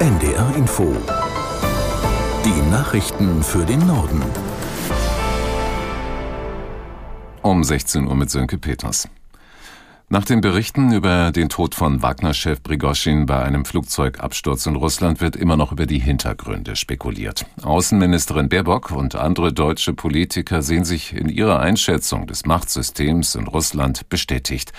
NDR Info. Die Nachrichten für den Norden. Um 16 Uhr mit Sönke Peters. Nach den Berichten über den Tod von Wagner-Chef Prigoschin bei einem Flugzeugabsturz in Russland wird immer noch über die Hintergründe spekuliert. Außenministerin Baerbock und andere deutsche Politiker sehen sich in ihrer Einschätzung des Machtsystems in Russland bestätigt.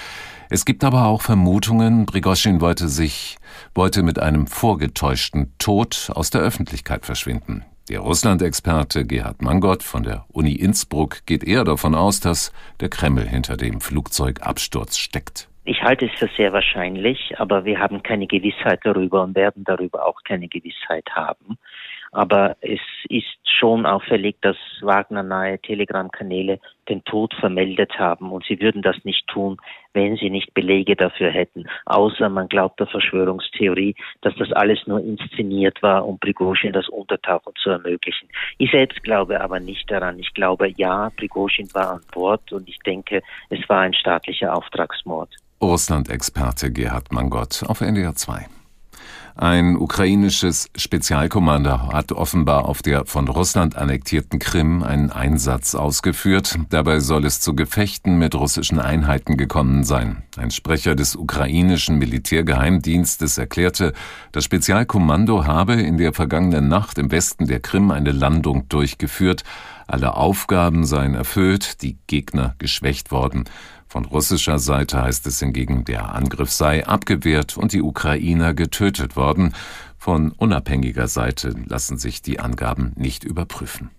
Es gibt aber auch Vermutungen, Prigoschin wollte sich, wollte mit einem vorgetäuschten Tod aus der Öffentlichkeit verschwinden. Der Russland-Experte Gerhard Mangott von der Uni Innsbruck geht eher davon aus, dass der Kreml hinter dem Flugzeugabsturz steckt. Ich halte es für sehr wahrscheinlich, aber wir haben keine Gewissheit darüber und werden darüber auch keine Gewissheit haben. Aber es ist schon auffällig, dass Wagner-nahe Telegram-Kanäle den Tod vermeldet haben und sie würden das nicht tun, wenn sie nicht Belege dafür hätten. Außer man glaubt der Verschwörungstheorie, dass das alles nur inszeniert war, um Prigozhin das Untertauchen zu ermöglichen. Ich selbst glaube aber nicht daran. Ich glaube, ja, Prigozhin war an Bord und ich denke, es war ein staatlicher Auftragsmord. Russland-Experte Gerhard Mangott auf NDR 2. Ein ukrainisches Spezialkommando hat offenbar auf der von Russland annektierten Krim einen Einsatz ausgeführt. Dabei soll es zu Gefechten mit russischen Einheiten gekommen sein. Ein Sprecher des ukrainischen Militärgeheimdienstes erklärte, das Spezialkommando habe in der vergangenen Nacht im Westen der Krim eine Landung durchgeführt. Alle Aufgaben seien erfüllt, die Gegner geschwächt worden. Von russischer Seite heißt es hingegen, der Angriff sei abgewehrt und die Ukrainer getötet worden. Von unabhängiger Seite lassen sich die Angaben nicht überprüfen.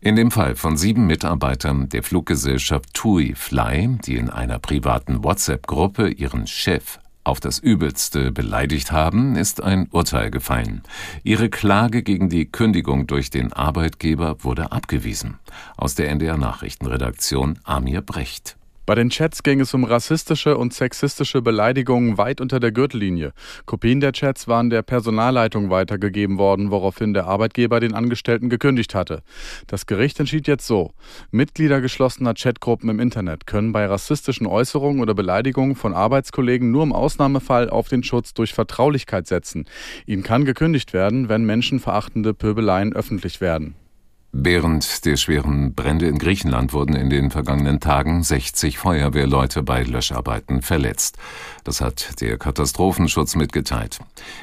In dem Fall von sieben Mitarbeitern der Fluggesellschaft TUI Fly, die in einer privaten WhatsApp-Gruppe ihren Chef auf das Übelste beleidigt haben, ist ein Urteil gefallen. Ihre Klage gegen die Kündigung durch den Arbeitgeber wurde abgewiesen. Aus der NDR Nachrichtenredaktion Amir Brecht. Bei den Chats ging es um rassistische und sexistische Beleidigungen weit unter der Gürtellinie. Kopien der Chats waren der Personalleitung weitergegeben worden, woraufhin der Arbeitgeber den Angestellten gekündigt hatte. Das Gericht entschied jetzt so. Mitglieder geschlossener Chatgruppen im Internet können bei rassistischen Äußerungen oder Beleidigungen von Arbeitskollegen nur im Ausnahmefall auf den Schutz durch Vertraulichkeit setzen. Ihnen kann gekündigt werden, wenn menschenverachtende Pöbeleien öffentlich werden. Während der schweren Brände in Griechenland wurden in den vergangenen Tagen 60 Feuerwehrleute bei Löscharbeiten verletzt. Das hat der Katastrophenschutz mitgeteilt.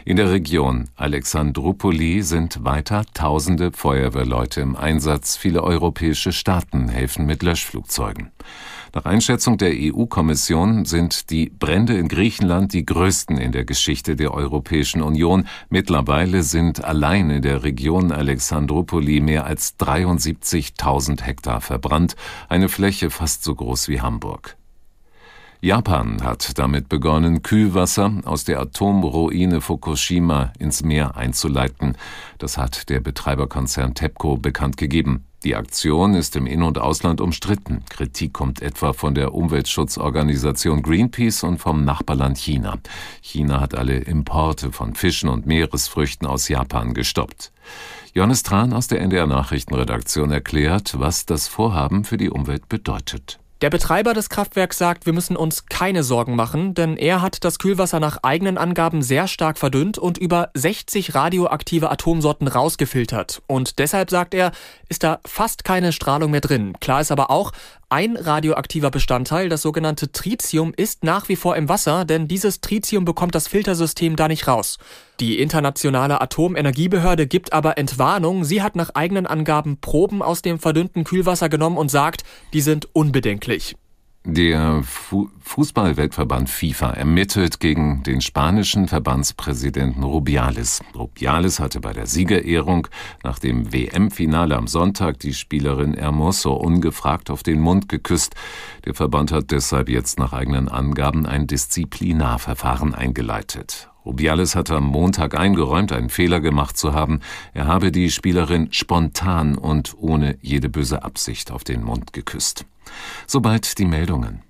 In der Region Alexandroupoli sind weiter tausende Feuerwehrleute im Einsatz. Viele europäische Staaten helfen mit Löschflugzeugen. Nach Einschätzung der EU-Kommission sind die Brände in Griechenland die größten in der Geschichte der Europäischen Union. Mittlerweile sind allein in der Region Alexandropoli mehr als 73.000 Hektar verbrannt, eine Fläche fast so groß wie Hamburg. Japan hat damit begonnen, Kühlwasser aus der Atomruine Fukushima ins Meer einzuleiten. Das hat der Betreiberkonzern TEPCO bekannt gegeben. Die Aktion ist im In- und Ausland umstritten. Kritik kommt etwa von der Umweltschutzorganisation Greenpeace und vom Nachbarland China. China hat alle Importe von Fischen und Meeresfrüchten aus Japan gestoppt. Johannes Tran aus der NDR Nachrichtenredaktion erklärt, was das Vorhaben für die Umwelt bedeutet. Der Betreiber des Kraftwerks sagt, wir müssen uns keine Sorgen machen, denn er hat das Kühlwasser nach eigenen Angaben sehr stark verdünnt und über 60 radioaktive Atomsorten rausgefiltert. Und deshalb sagt er, ist da fast keine Strahlung mehr drin. Klar ist aber auch, ein radioaktiver Bestandteil, das sogenannte Tritium, ist nach wie vor im Wasser, denn dieses Tritium bekommt das Filtersystem da nicht raus. Die internationale Atomenergiebehörde gibt aber Entwarnung. Sie hat nach eigenen Angaben Proben aus dem verdünnten Kühlwasser genommen und sagt, die sind unbedenklich. Der Fu Fußballweltverband FIFA ermittelt gegen den spanischen Verbandspräsidenten Rubiales. Rubiales hatte bei der Siegerehrung nach dem WM-Finale am Sonntag die Spielerin Hermoso ungefragt auf den Mund geküsst. Der Verband hat deshalb jetzt nach eigenen Angaben ein Disziplinarverfahren eingeleitet. Rubiales hatte am Montag eingeräumt, einen Fehler gemacht zu haben. Er habe die Spielerin spontan und ohne jede böse Absicht auf den Mund geküsst. Sobald die Meldungen.